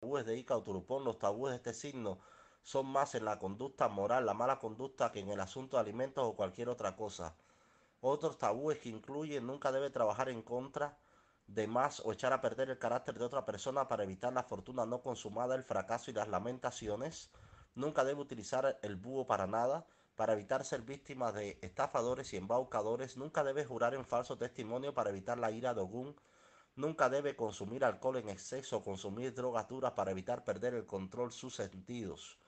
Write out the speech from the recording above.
tabúes de Ica los tabúes de este signo son más en la conducta moral, la mala conducta, que en el asunto de alimentos o cualquier otra cosa. Otros tabúes que incluyen nunca debe trabajar en contra de más o echar a perder el carácter de otra persona para evitar la fortuna no consumada, el fracaso y las lamentaciones. Nunca debe utilizar el búho para nada, para evitar ser víctima de estafadores y embaucadores. Nunca debe jurar en falso testimonio para evitar la ira de Ogún. Nunca debe consumir alcohol en exceso o consumir drogas duras para evitar perder el control sus sentidos